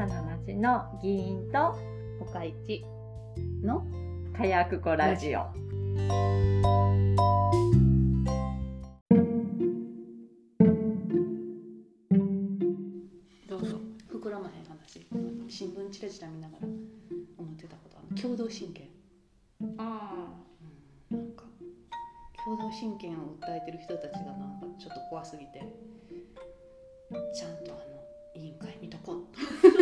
さな町の議員と岡市の火薬庫ラジオ。どうぞ。膨らまへん話。新聞チラチラ見ながら思ってたこと。あの共同親権、あうん、なんか共同親権を訴えてる人たちがなんかちょっと怖すぎてちゃんとあの委員会見とこう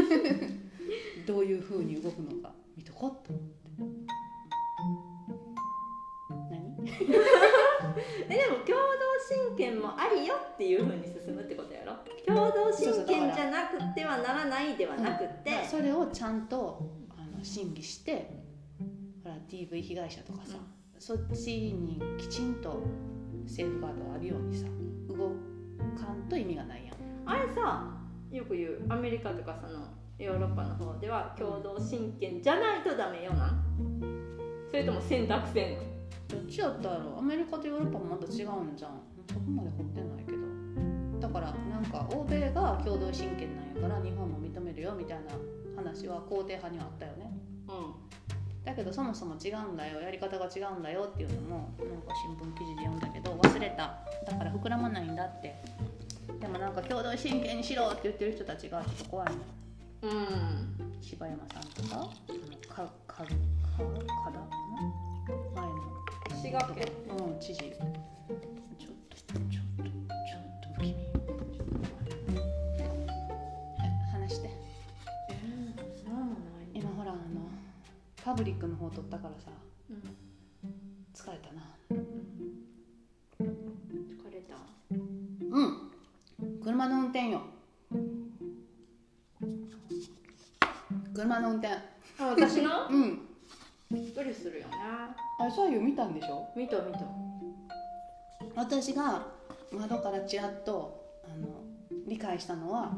どういうふうに動くのか見とこうと。思って何？えでも共同親権もありよっていう風に進むってことやろ？共同親権じゃなくてはならないではなくて、それをちゃんとあの審議してほら DV 被害者とかさ、そっちにきちんとセーフガードあるようにさ動かんと意味がないやん。あれさよく言うアメリカとかそのヨーロッパの方では共同親権じゃないとダメよな。んそれとも選択せんの？どっちやったやろ？アメリカとヨーロッパもまた違うんじゃん。そこまで掘ってないけど。だからなんか欧米が共同親権なんやから日本も認めるよみたいな話は肯定派にはあったよね。うだけどそもそも違うんだよ。やり方が違うんだよっていうのもなんか新聞記事で読んだけど忘れた。だから膨らまないんだって。でもなんか共同親権にしろって言ってる人たちがちょっと怖いのんうん。柴山さんとかあのかかかかだ前の。滋賀県。うん。知事ちょっとちょっとちょっと不気味え話して今ほらあのパブリックの方取ったからさうん疲れたな疲れたうん車の運転よ車の運転。あ私の？うん。びっくりするよねあれ左右見たんでしょ？見た見た。私が窓からちらっとあの理解したのは、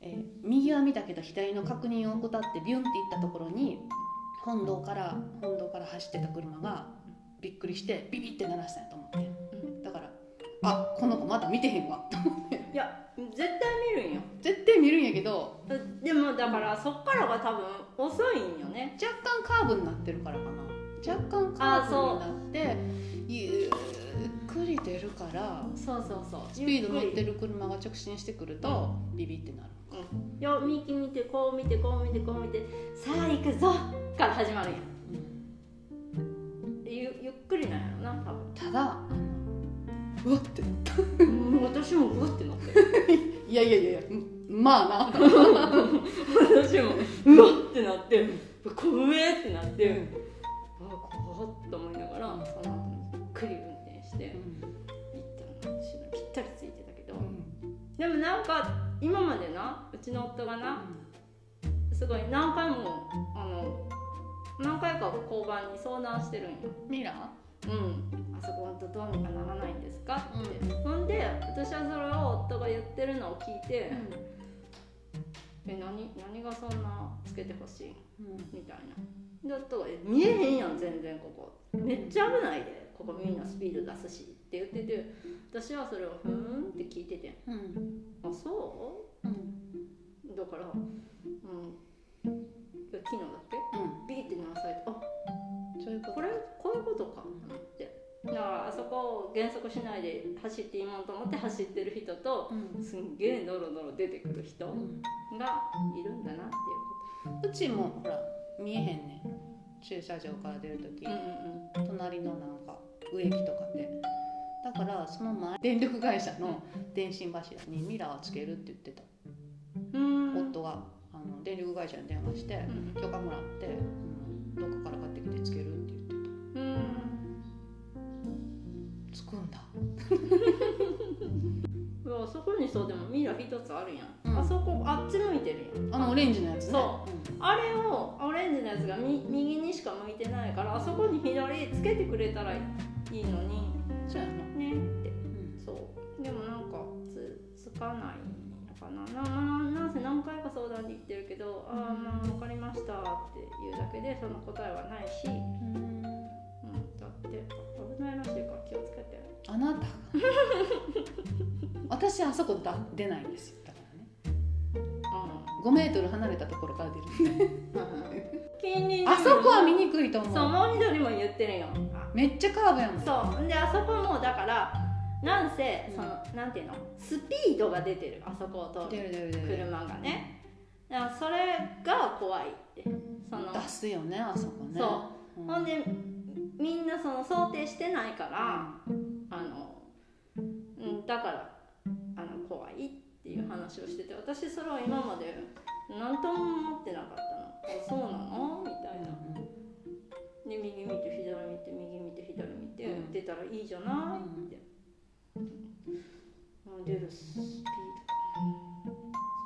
えー右は見たけど左の確認を怠ってビュンって行ったところに本堂から本堂から走ってた車がびっくりしてビビって鳴らしたんやと思って。だからあこの子まだ見てへんわ。と思って。いや絶対見るんよ。絶対見るんやけどでもだからそっからが多分遅いんよね。若干カーブになってるからかな。若干カーブになってゆっくり出るからそうそうそう。スピード乗ってるる車が直進してくるとビビってなる。うん。よ右見てこう見てこう見てこう見てさあ行くぞから始まるんや。ゆゆっくりなんやろな多分。ただうわってうん私もうわってなってる いやいやいやいやんまあな。私もうわってなって怖えってなって、あ怖っと思いながら、うん。その後ゆっくり運転して行ったの。私のぴったりついてたけど、でもなんか今までなうちの夫がなすごい何回もあの何回か交番に相談してるんよ。ミラうん、あそこ本当どうにかならないんですか？って、ほんで私はそれを夫が言ってるのを聞いて、え何何がそんなつけてほしい？みたいな。で夫がえ「見えへんやん全然ここ。めっちゃ危ないでここみんなスピード出すし」って言ってて私はそれを「ふーん」って聞いててうん。うん「あそう?」だからうん。昨日だことかってだか。らあそこを減速しないで走っていいもんと思って走ってる人とうん。すんげえノロノロ出てくる人がうん。いるんだなっていううちもほら見えへんねん。駐車場から出る時ことうんうん。隣のなんか植木とかでだからその前電力会社の電信柱にミラーをつけるって言ってた。夫があの電力会社に電話してうん。許可もらって、うん、どっかから買ってきてつけるって言ってうん。たつくんだ。いやそこにそうでもミラー一つあるやん、うん。あそこあっち向いてるやん。あのオレンジのやつね。そあれをオレンジのやつがみ右にしか向いてないからあそこに左つけてくれたらいいのに。うん、そうやな、ねって。うん。そう。でもなんかつつかないのかな。なななんせ何回か相談に行ってるけど「ああまあ分かりました」っていうだけでその答えはないし、うん、だって。危ないらしいから気をつけて。あなたが。私あそこだ出ないんですよだからね。う5メートル離れたところから出るんで。あそこは見にくいと思う。そうモニタリも言ってるよめっちゃカーブやもん。そう。であそこもだからなんせその、なんていうの？スピードが出てるあそこを通る。車がね。だからそれが怖いって。その。出すよねあそこね。そう、うん。ほんでみんなその想定してないから、あの、うん、だからあの怖いっていう話をしてて私それは今まで何とも思ってなかったの。あそうなの？みたいな。で右見て左見て右見て左見て、うん。出たらいいじゃない？って、うん、出るスピード。ス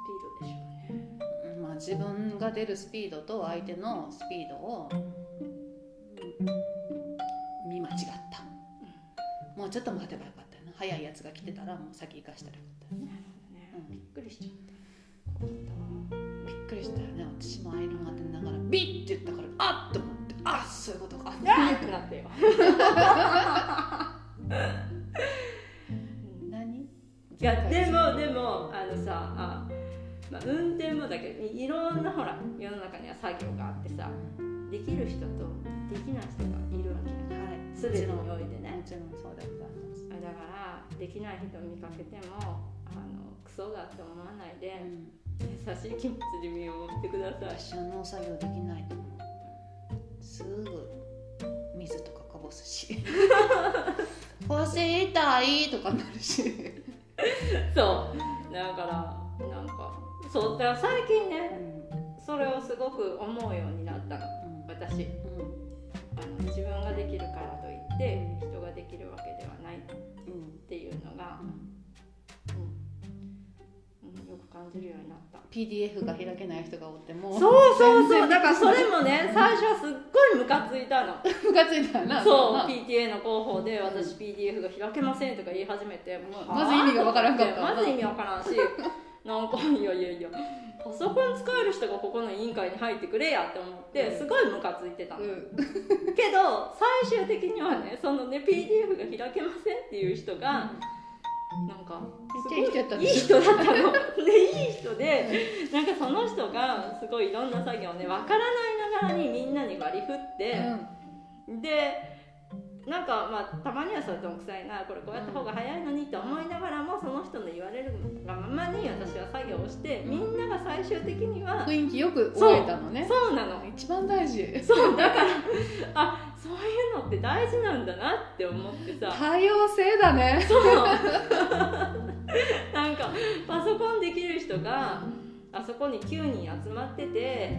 ピードでしょうね。うん。まあ自分が出るスピードと相手のスピードを見間違った。もうちょっと待てばよかったよな。速いやつが来てたらもう先行かしたらよかったよねね。うん。びっくりしちゃった。びっくりしたよね。私もアイロン当てながらビッって言ったからあっと思って。あそういうことか。あーってなったよ。何？いやでもでもあのさあ、まあ、運転もだけどいろんなほら世の中には作業があってさできる人とできない人がいるわけだはい全てにおいてね。もちろんそうでございます。あだからできない人を見かけてもあのクソだって思わないでうん。優しい気持ちで見守ってください。私は農作業できないと思う。すぐ水とかこぼすし。腰痛いとかなるし。そう。だからなんかそうだから最近うねん。それをすごく思うようになったの私。うん。あの自分ができるからといって人ができるわけではないっうんていうのが、うん。うん。うん、よく感じるようになった。PDF が開けない人がおってもそうそうそう。だからそれもね最初はすっごいムカついたの。ムカついたよな。そうな PTA の広報で私 PDF が開けませんとか言い始めてもうまず意味がわからんかった。まず意味わからんしなんかいやいやいやパソコン使える人がここの委員会に入ってくれやって思ってすごいムカついてたの、うん。けど最終的にはねそのね PDF が開けませんっていう人が、なんかいい人やったんいい人だったの。でいい人でなんかその人がすごいいろんな作業をね分からないながらにみんなに割り振って、でなんかまあたまにはそれどんくさいなこれこうやった方が早いのにって思いながらもその人の言われるがままに私は作業をしてみんなが最終的には雰囲気よく終えたのね。そうなの。一番大事。そうだからあそういうのって大事なんだなって思ってさ。多様性だね。なんかパソコンできる人があそこに9人集まってて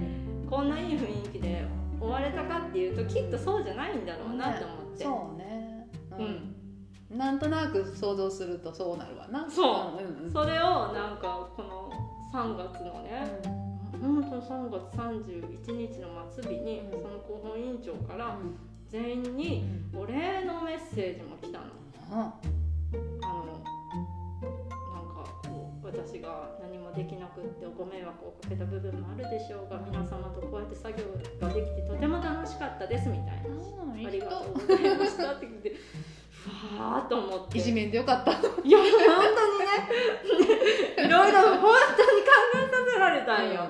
こんないい雰囲気で終われたかっていうときっとそうじゃないんだろうなと思って、そうね。うん、なんとなく想像するとそうなるわな。そう。うんうんうん。それをなんかこの3月のね本当に3月31日の末日にうん。その広報委員長からうん。全員にお礼のメッセージも来たの。私が何もできなくってご迷惑をかけた部分もあるでしょうが皆様とこうやって作業ができてとても楽しかったですみたいな。ありがと人うございましたって言ってふわーっと思って。いじめんでよかった。いや本当にね。いろいろ本当に考えさせられたんよ。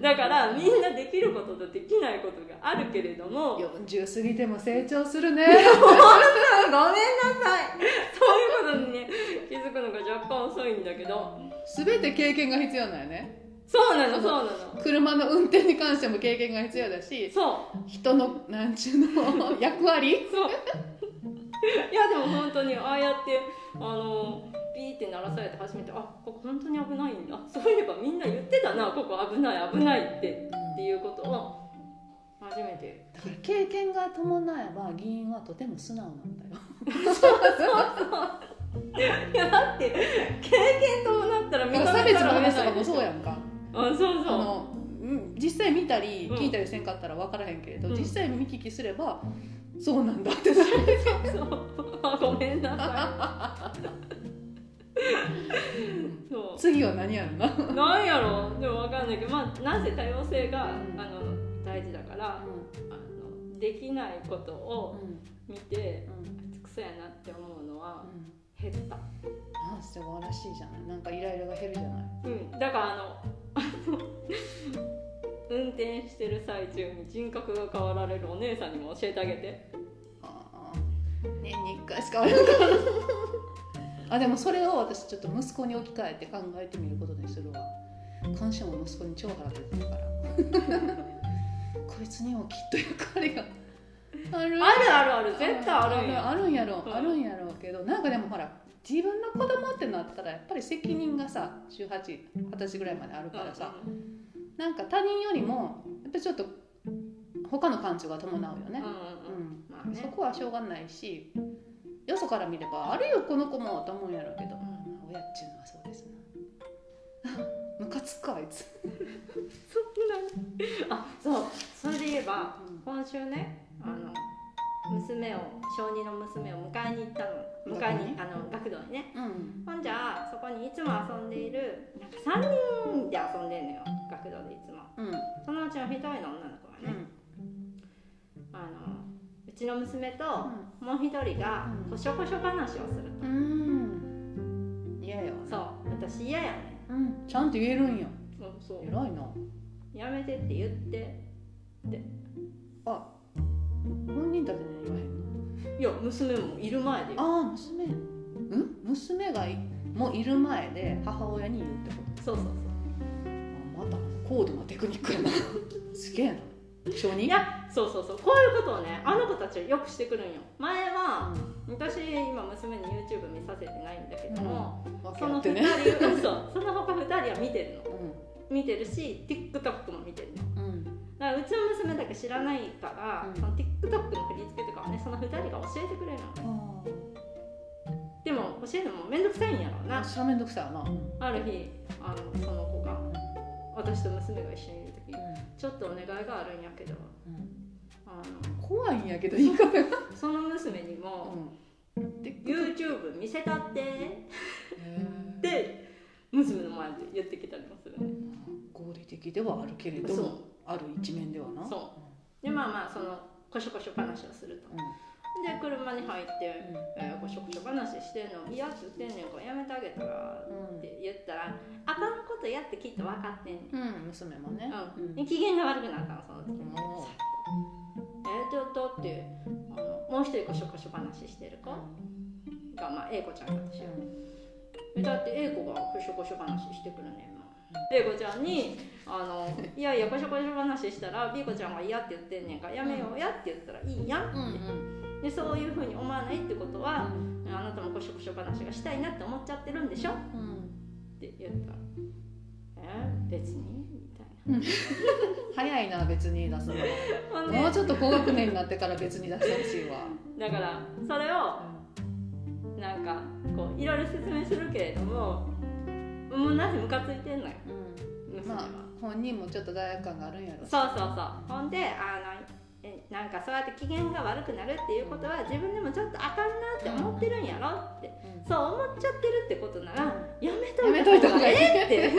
だからみんなできることとできないことがあるけれども40過ぎても成長するね。ごめんなさい。そういうことにね気づくのが若干遅いんだけど全て経験が必要なんよね。そうなのそうなの。車の運転に関しても経験が必要だしそう。人のなんちゅうの 役割？そう。いやでも本当にああやってあのピーって鳴らされて初めてあここ本当に危ないんだ。そういえばみんな言ってたな。ここ危ない危ないってっていうことを初めて。だから経験が伴えば議員はとても素直なんだよいやだって経験伴ったらだから差別の話とかもそうやんか。あそうそう。あのうん実際見たりうん。聞いたりせんかったら分からへんけれど、うん。実際見聞きすればそうなんだってなる。そうあごめんなさい。そう。次は何やろな、なんやろ？でもわかんないけどまあなぜ多様性が、うん。あの大事だから、あのできないことを見て、クソやなって思うのは減った、あ素晴らしいじゃない。なんかイライラが減るじゃない。うん、だからあの運転してる最中に人格が変わられるお姉さんにも教えてあげて。あー年に1回しか会えなかったあでもそれを私ちょっと息子に置き換えて考えてみることにするわ。今週も息子に超腹立ってるから。こいつにもきっと役割がある。あるある絶対あるんやあるんやろ、うん。あるんやろうけどなんかでもほら自分の子供ってなったらやっぱり責任がさ1820歳ぐらいまであるからさ、なんか他人よりもやっぱりちょっと他の感情が伴うよね。うん、そこはしょうがないしよそから見ればあるよこの子もと思うんやろうけど、親っちゅうのはそうですな。ムカつくあいつ、そんなに。あそう。それで言えば今週ねあの娘を小児の娘を迎えに行ったの。迎えに？あの学童にね。うん。ほんじゃそこにいつも遊んでいるなんか3人で遊んでんのよ。学童でいつも。うん。そのうちの1人の女の子がね、あのうちの娘ともう1人がうん。こしょこしょ話をすると、うん。嫌やわそう。私嫌やねうん。ちゃんと言えるんや。そう。偉いな。やめてって言って。あ本人たちには言わへんの？いや娘もいる前で。よああ娘。うん？娘がいもういる前で母親に言うってこと？そうそうそう。あまた高度なテクニックやな。すげえな。小児いやそうそうそう。こういうことをねあの子たちはよくしてくるんよ。前は私今娘に YouTube 見させてないんだけども、うん、その2合ってね。人、そう。その他2人は見てるの。う見てるし TikTok も見てるのんうんだからうちの娘だけ知らないから、うん。その TikTok の振り付けとかはねその2人が教えてくれるの。でも教えるのもめんどくさいんやろうな。あそれはめんどくさいわな、うん。ある日あのその子が私と娘が一緒にいる時ちょっとお願いがあるんやけどあ怖いんやけどいいか その娘にも、で YouTube 見せたってへって娘の前で言ってきたりもするね合理的ではあるけれどそう。もある一面ではな。そう。でまあまあそのこしょこしょ話をすると。うん。で車に入って「えー、こしょこしょ話してんの嫌って言ってんねんからやめてあげたら」うん。って言ったら「あかんことやってきっと分かってんねん」うん、娘もね、うん。で機嫌が悪くなったのその時も。えー、ちょっとってあのもう一人こしょこしょ話してる子うが、まあ、A 子ちゃんだ私よ。えだって A 子がこしょこしょ話してくるねんもん。A 子ちゃんにあの「いやいやこしょこしょ話したら B 子ちゃんが嫌って言ってんねんからやめようや」って言ったら「いいやん」って、うんうんでそういうふうに思わないってことは、あなたもこしょこしょ話がしたいなって思っちゃってるんでしょ？っうん。て言ったら「えー、別に?」みたいな。早いな別に出すの ほんで。もうちょっと高学年になってから別に出してほしいわ、だからそれをなんかこういろいろ説明するけれどももうなぜムカついてんのよ。うん。まあ本人もちょっと罪悪感があるんやろそうそうそう。ほんであのえなんかそうやって機嫌が悪くなるっていうことは自分でもちょっとあかんなって思ってるんやろって。うん。そう思っちゃってるってことならやめとやめといた方がいいえって。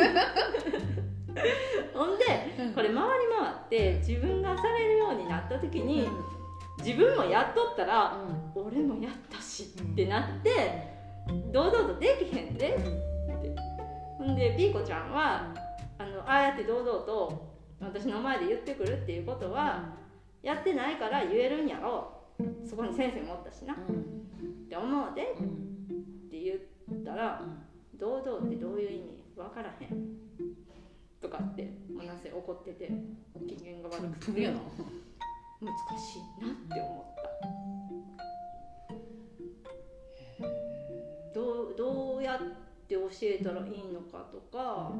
ほんでうんこれ回り回って自分がされるようになった時に自分もやっとったら俺もやったしってなって堂々とできへんで。ほんでピーコちゃんはあのああやって堂々と私の前で言ってくるっていうことはやってないから言えるんやろそこに先生もおったしな。って思うで。って言ったら堂々ってどういう意味分からへん。とかってもなせ怒ってて機嫌が悪くて。難しいなって思った。どうどうやって教えたらいいのかとか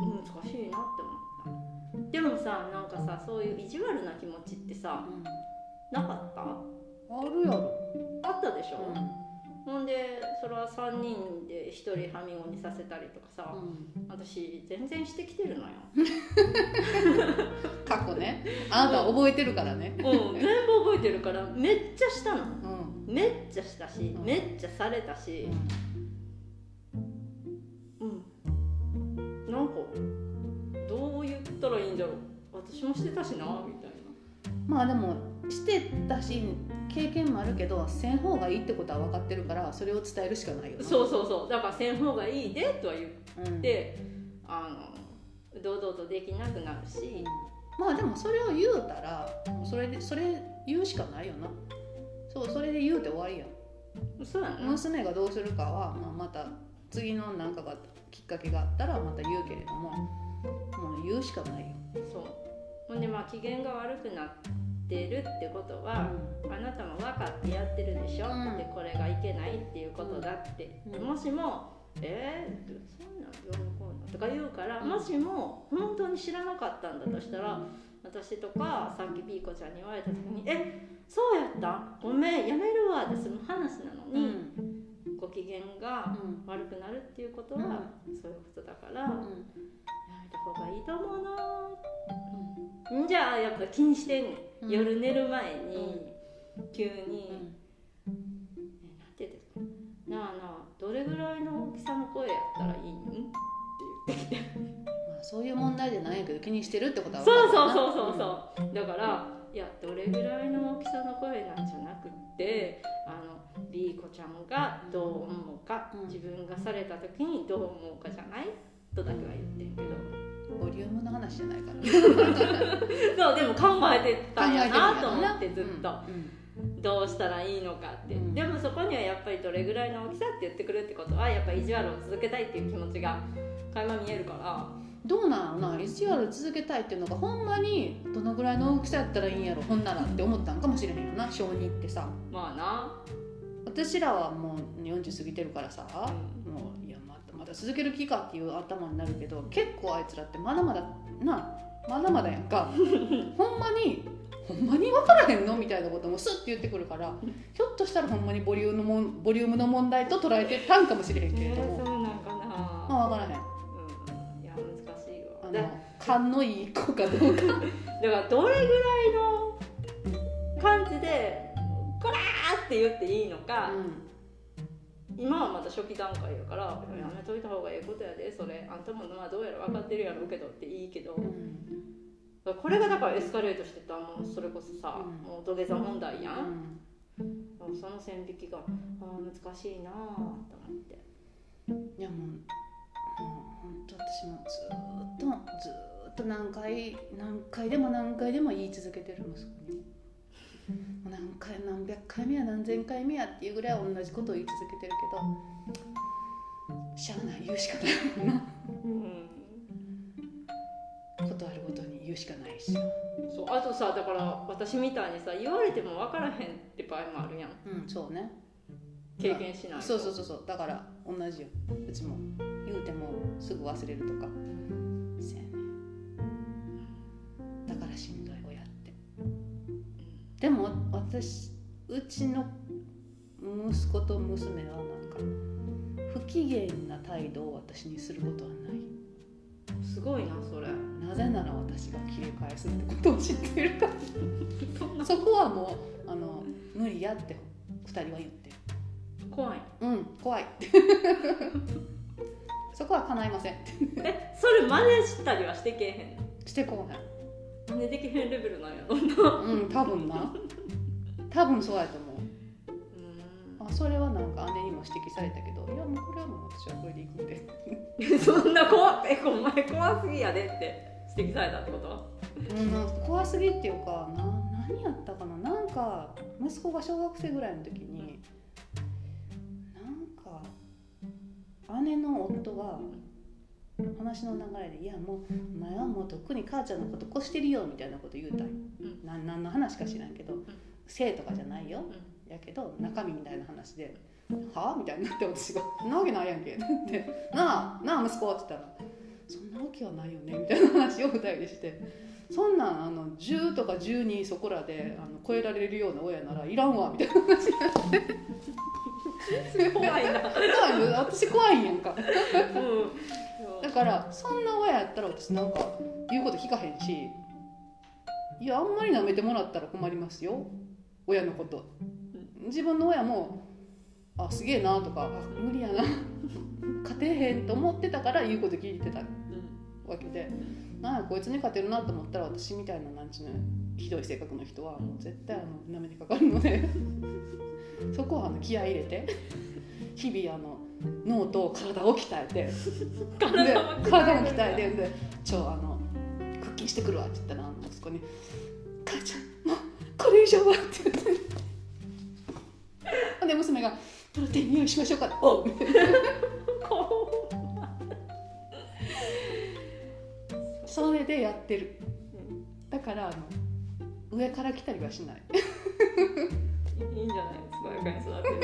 難しいなって思った。でもさなんかさそういう意地悪な気持ちってさなかった？あるやろ。あったでしょ、ほんでそれは3人で1人はみごにさせたりとかさ、私全然してきてるのよ。過去ね。あなた覚えてるからね。うん全部覚えてるからめっちゃしたの。うんめっちゃしたしうん。めっちゃされたしうん。なんかどう言ったらいいんだろう。私もしてたしなみたいまあでもしてたし経験もあるけどせん方がいいってことは分かってるからそれを伝えるしかないよな。そうそうそう。だからせん方がいいでとは言って、あの堂々とできなくなるし、まあでもそれを言うたらそれでそれ言うしかないよなそうそれで言うて終わりやそうやな、娘がどうするかは、まあ、また次の何かがきっかけがあったらまた言うけれどももう言うしかないよ、そう。ほんでまあ機嫌が悪くなってるってことは、あなたも分かってやってるでしょ、うん。でこれがいけないっていうことだって、うん。もしも「えー、そんなんどうのこうの」とか言うから、うん。もしも本当に知らなかったんだとしたら、私とかさっきピーコちゃんに言われた時に「え？そうやった。ごめんやめるわ」で済む話なのうに、ん。ご機嫌がうん。悪くなるっていうことは、そういうことだから、やめた方がいいと思うな、ん。じゃあやっぱ気にしてんねん、うん。夜寝る前に急に「うん。ねなんて言ってた？なあなあどれぐらいの大きさの声やったらいいん?」って言ってきて。まあ、そういう問題じゃないけど気にしてるってことはそうそうそうそうそう。だからいやどれぐらいの大きさの声なんじゃなくってあの B 子ちゃんがどう思うか、うん。自分がされた時にどう思うかじゃない？とだけは言ってんけど。ボリュームの話じゃないから。ね そうでも考えてたんやなと思ってずっと、うん。どうしたらいいのかって、うん。でもそこにはやっぱりどれぐらいの大きさって言ってくるってことはやっぱり意地悪を続けたいっていう気持ちが垣間見えるからどうなんやろな意地悪続けたいっていうのがほんまにどのぐらいの大きさやったらいいんやろほんならって思ったんかもしれへんよな小児ってさ。まあな、私らはもう40過ぎてるからさ、うもういやまだまだ続ける気かっていう頭になるけど結構あいつらってまだまだなまだまだやんか。ほんまにほんまに分からへんのみたいなこともスッて言ってくるからひょっとしたらほんまにボリュームのもんボリュームの問題と捉えてたんかもしれへんけれどえー、も、そうなんかな、まあ分からへんの勘のいい子かどうか。だからどれぐらいの感じで「こら!」って言っていいのか、今はまだ初期段階やから「やめといた方がええことやでそれ。あんたもまあどうやら分かってるやろうけど」っていいけど、うん。うんこれがだからエスカレートしてたらもうそれこそさ、うん。もう土下座問題やん、うん。その線引きがあー難しいなあと思って。いやもうもう本当私もずーっとずーっと何回何回でも何回でも言い続けてる息子に。何回何百回目や何千回目やっていうぐらい同じことを言い続けてるけどしゃあない言うしかない。もんなうんことあるごとに言うしかないし。そうあとさだから私みたいにさ言われても分からへんって場合もあるやん。うんそうね。経験しないと。そうそうそうそう。だから同じよ。うちもすぐ忘れるとか。せやね。だからしんどい親って。でも私うちの息子と娘はなんか不機嫌な態度を私にすることはない。すごいなそれ。なぜなら私が切り返すってことを知ってるから。そこはもうあの無理やって2人は言ってる。怖い。うん怖い。ってそこは叶いません。えそれ真似したりはしてけえへしてこうへん。ん真似できへんレベルなんやろうん多分な。多分そうやと思う。うあそれはなんか姉にも指摘されたけどいやもうこれはもう私はこれでいくんで。そんな怖えお前怖すぎやでって指摘されたってこと？うんなんか怖すぎっていうかな何やったかな？なんか息子が小学生ぐらいの時に姉の夫が話の流れで「いやもうお前はもうとっくに母ちゃんのこと越してるよ」みたいなこと言うたんよ。うん。な何の話か知らんけど性とかじゃないよ。うやけど中身みたいな話で「はあ?」みたいになって私が「なわけないやんけ」って言って「なあなあ息子」って言ったら「そんなわけはないよね」みたいな話を二人でして。そんなんあの10とか12そこらであの超えられるような親ならいらんわみたいな話になって。ん怖いな。怖いよ私怖いんやんかうん。だからそんな親やったら私なんか言うこと聞かへんしいやあんまり舐めてもらったら困りますよ。親のこと。自分の親もあすげえなとかあ無理やな。勝てへんと思ってたから言うこと聞いてたわけで。なんやこいつに勝てるなと思ったら私みたいななんちゅうのひどい性格の人はもう絶対あのなめにかかるのでそこはあの気合い入れて 日々あの脳と体を鍛えて で体も鍛えて体も鍛えてで「ちょあの腹筋してくるわ」って言ったら息子に「母ちゃんもうこれ以上は」って言って。ほ んで娘が「プロテイン用意しましょうか」お。うそれでやってる。だからあの上から来たりはしないかに育てる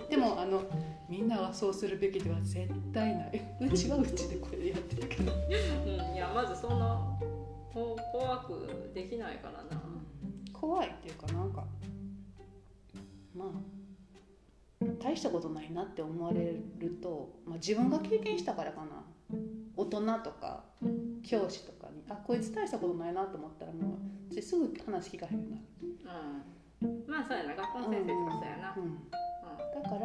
とでもあのみんなはそうするべきでは絶対ない。うちはうちでこれでやってるけど。うんいやまずそんなこ怖くできないからな。怖いっていうかなんかまあ大したことないなって思われると、まあ、自分が経験したからかな。大人とか教師とかに。あこいつ大したことないなと思ったらもう私すぐ話聞かへんな。るうんまあそうやな。学校の先生とかそうやな、うんうんだから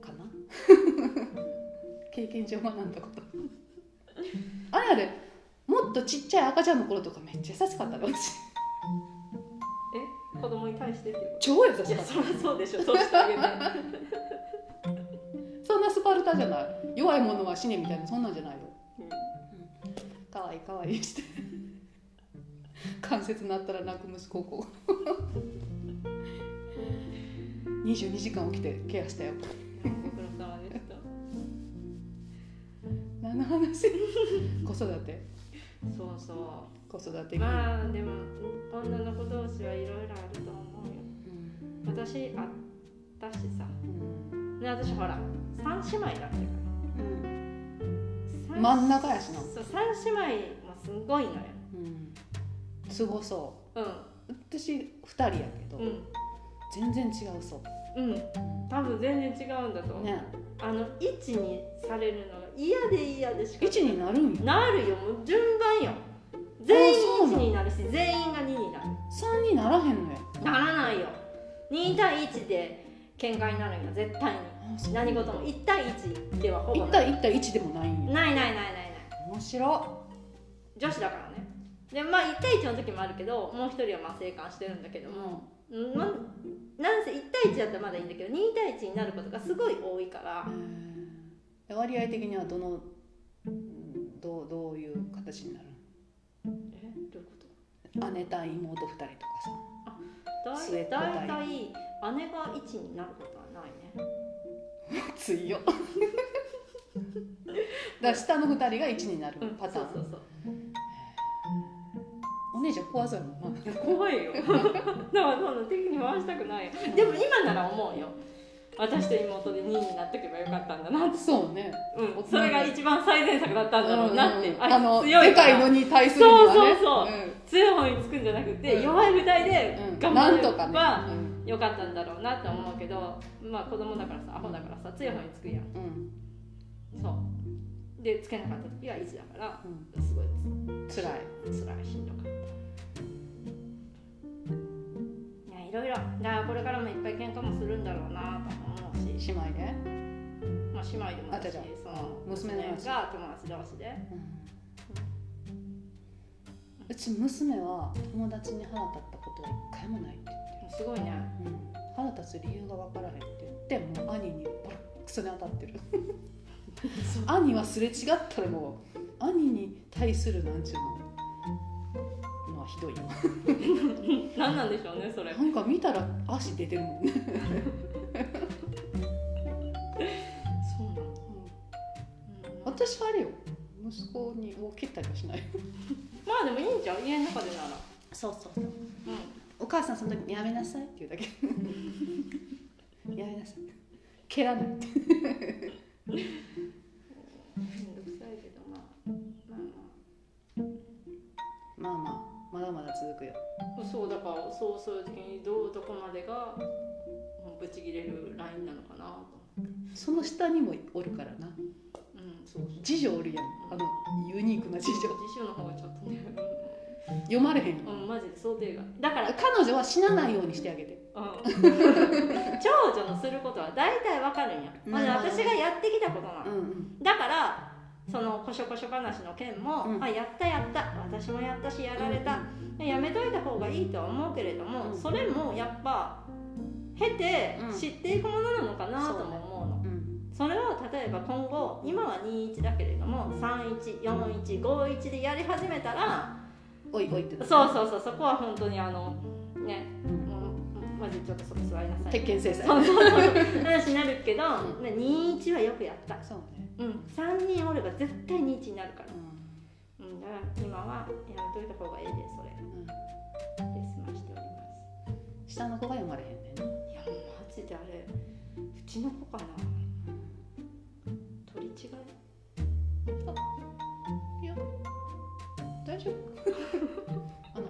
かな？経験上学んだこと。あれあれ。もっとちっちゃい赤ちゃんの頃とかめっちゃ優しかったの私え？子供に対してっていうこ超優しといかった。やそりゃそうでしょ。そうしてあげてそんなスパルタじゃない。弱い者は死ねみたいなそんなんじゃないよ。うん。かわいいかわいい。して 関節なったら泣く息子をこう。22時間起きてケアしたよ。ご苦労様でした。何の話？子育て。そうそ子育て。まあでも女の子同士はいろいろあると思うよ。うん。私あったしさ。うん。で私ほら三姉妹だったから。三真ん中やしな。そう三姉妹もすごいのよ。うんすごそう。う私2人やけど、んうん。全然違うそう。うん。多分全然違うんだと思う、ね。あの1にされるのが嫌で嫌でしか。1になるんや。なるよ。もう順番よ。全員そうなの1になるし全員が2になる。3にならへんのや。ならないよ。2対1で喧嘩になるんよ絶対に。何事も。1対1ではほぼ1ない。対1対1でもないんや。ないないないないない。面白女子だからねでまあ1対1の時もあるけどもう一人はまあ生還してるんだけども、うん。まなんせ1対1だったらまだいいんだけど2対1になることがすごい多いから。い割合的にはどのうんどうどういう形になるえ？どういうこと？姉対妹2人とかだ末っ子い大対体姉が1になることはないね。さ 強いよだから下の2人が1になるパターン、そうそうそうゃん怖そうやもんな。怖いよ。だからそんな敵に回したくない。よでも今なら思うよ。私と妹で2位になってけばよかったんだな。って、そうね。うん、それが一番最善策だったんだろうなって、うん。うんあの強いでかいのに対するにはね。そうそうそう。強い方につくんじゃなくて、うん。弱い舞台でうん。頑張ればうん。よかったんだろうなって思うけどまあ子供だからさアホだからさ強い方につくやん。うん。そうでつけなかった時は1だからうん。すごい辛い辛いしんどかった。いやいろいろ。だからこれからもいっぱい喧嘩もするんだろうなと思うし。姉妹で、まあ姉妹でもだしその娘が友達同士で。うち娘は友達に腹立ったことは一回もないってすごいね。言って、腹立つ理由が分からへんって言ってもう兄にボロックソに当たってる 兄はすれ違ったらもう兄に対するなんちゅうの。のはひどいよ 何なんでしょうねそれ。なんか見たら足出てるもんね、そうなの、うん、私はあれよ。息子にを切ったりはしない。まあでもいいんじゃん家の中でなら。そうそうそう。うお母さんその時にやめなさいって言うだけやめなさい蹴らないってそうそういう時にどうどこまでがもうブチ切れるラインなのかなとその下にもおるからな。うん。そうそう次女おるやん。あのユニークな次女辞書の方がちょっとね。読まれへんようん、うん、マジで想定外。だから、彼女は死なないようにしてあげて。うん、長女のすることは大体わかるんや、まあ、私がやってきたことなの、うんうん。だからそのこしょこしょ話の件も、うん。あやったやった。私もやったしやられた、やめといた方がいいとは思うけれども、うん。それもやっぱ経てうん知っていくものなのかなとも思うの。うん。それを例えば今後今は21だけれども314151でやり始めたらおいおいってなそうそうそうそこは本当にあのねマジちょっとそこ座りなさい。鉄拳制裁。そうそうそう話になるけど、うん。ね21はよくやった。そうね。うん。3人おれば絶対21になるから。ううん。だから今はやめといた方がいいです下の子が読まれへんねんねいやマジであれうちの子かな取り違い？いや大丈夫。あの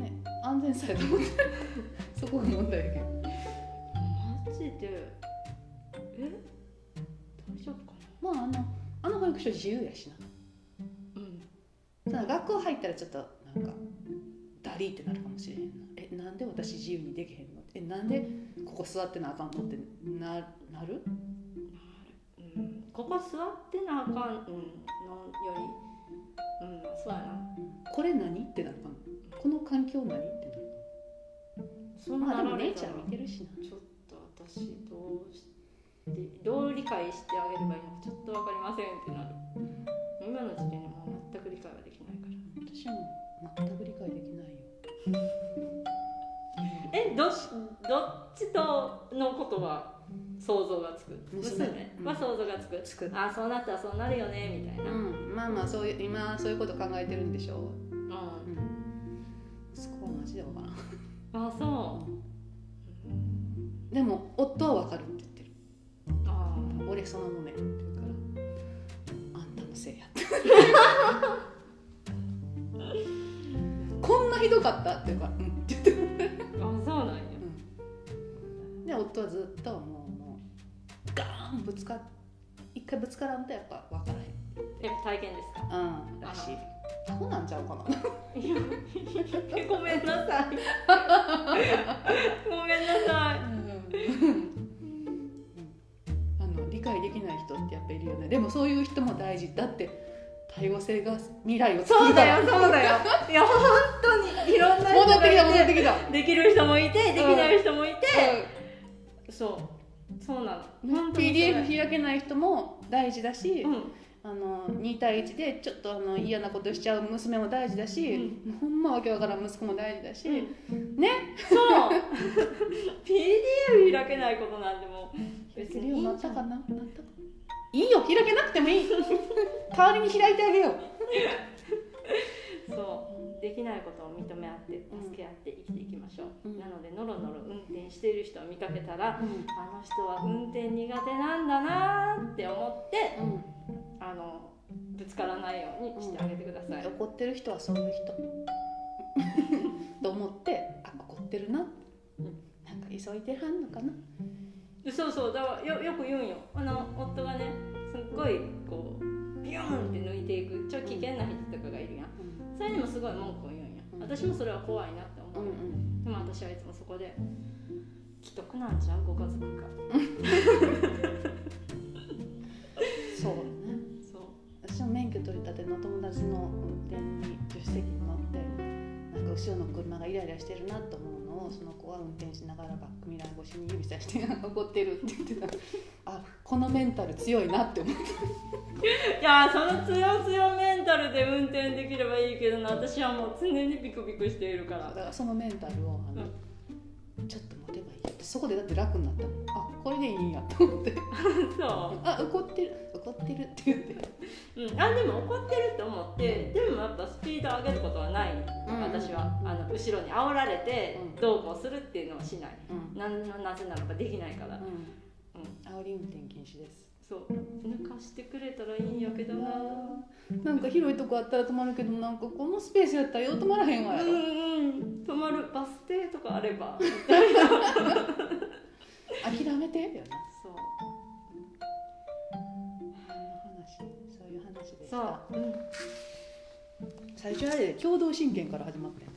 ね安全さえ保ってそこが問題やけどマジで？え？大丈夫かまああのあの保育所自由やしなな。うん。ただ学校入ったらちょっとなんかダリーってなるかもしれへんなえなんで私自由にできへんの？えなんでここ座ってなあかんのってななる？うん。ここ座ってなあかん、うん、のよりうんそうやなこれ何ってなるかもこの環境何ってなるそうまあでなられたらも姉ちゃん見てるしな。ちょっと私どうしてどう理解してあげればいいのかちょっと分かりませんってなる。今の時点でもう全く理解はできないから。私も全く理解できないよえどどっちとのことは想像がつく？娘は想像がつく、つく。あそうなったらそうなるよねみたいな、うん。まあまあそういう今そういうこと考えてるんでしょう、うんうん、息子はマジでわからん。あそう、でも夫はわかるって言ってる。あ俺そのもねって言うから。あんたのせいやって。こんなひどかった？って言うからうん夫はずっともうもうガーンぶつかっ一回ぶつからんとやっぱ分からへん。え体験ですか？うん。らしいアホなんちゃうかな。いやごめんなさい。ごめんなさい。あの理解できない人ってやっぱいるよね。でもそういう人も大事。だって多様性が未来を作そうだよそうだよ。いや本当にいろんな人戻ってきた戻っててきた。できる人もいてできない人もいて、そう。そうなの。PDF 開けない人も大事だし、うん。あの2対1でちょっとあの嫌なことしちゃう娘も大事だし、うほんまわけわからん息子も大事だし、うん。ね。そう。PDF 開けないことなんてもう別別にいいじゃん。たかな？なったかいいよ開けなくてもいい。代わりに開いてあげようできないことを認め合って助け合って生きていきましょう、うん。なのでノロノロ運転している人を見かけたら、うん。あの人は運転苦手なんだなーって思ってうん。あのぶつからないようにしてあげてください、怒ってる人はそういう人。と思ってあ怒ってるな、なんか急いではんのかな。そうそうだからよよく言うんよ。あの夫がねすっごいこうビューンって抜いていくちょっと危険な人とかがいるやんそれにもすごい文句を言うんや。うん。私もそれは怖いなって思う、うんうん。でも私はいつもそこで既得なんちゃうご家族が。そうだね。そう。私も免許取り立ての友達の運転に助手席に乗ってなんか後ろの車がイライラしてるなと思うのをその子は運転しながらバックミラー越しに指さして「怒ってる」って言ってた。あこのメンタル強いなって思っていやーその強強メンタルで運転できればいいけどな。私はもう常にビクビクしているから。だからそのメンタルをあの、ちょっと持てばいいやって。そこでだって楽になったもんあこれでいいんやと思って。そあ怒ってる。怒ってるって言って。う、うん、あでも怒ってるって思ってでもやっぱスピード上げることはない、うん。私はあの後ろに煽られてうん。どうこうするっていうのはしない、うん。なんなぜならばできないから、うん、うん。煽り運転禁止ですそう。抜かしてくれたらいいんやけどな。なんか広いとこあったら止まるけどなんかこのスペースやったらよう止まらへんわやろ、うんうん。止まるバス停とかあれば。諦めて。よなそう話そういう話でしそたう、うん、最初あれ共同親権から始まって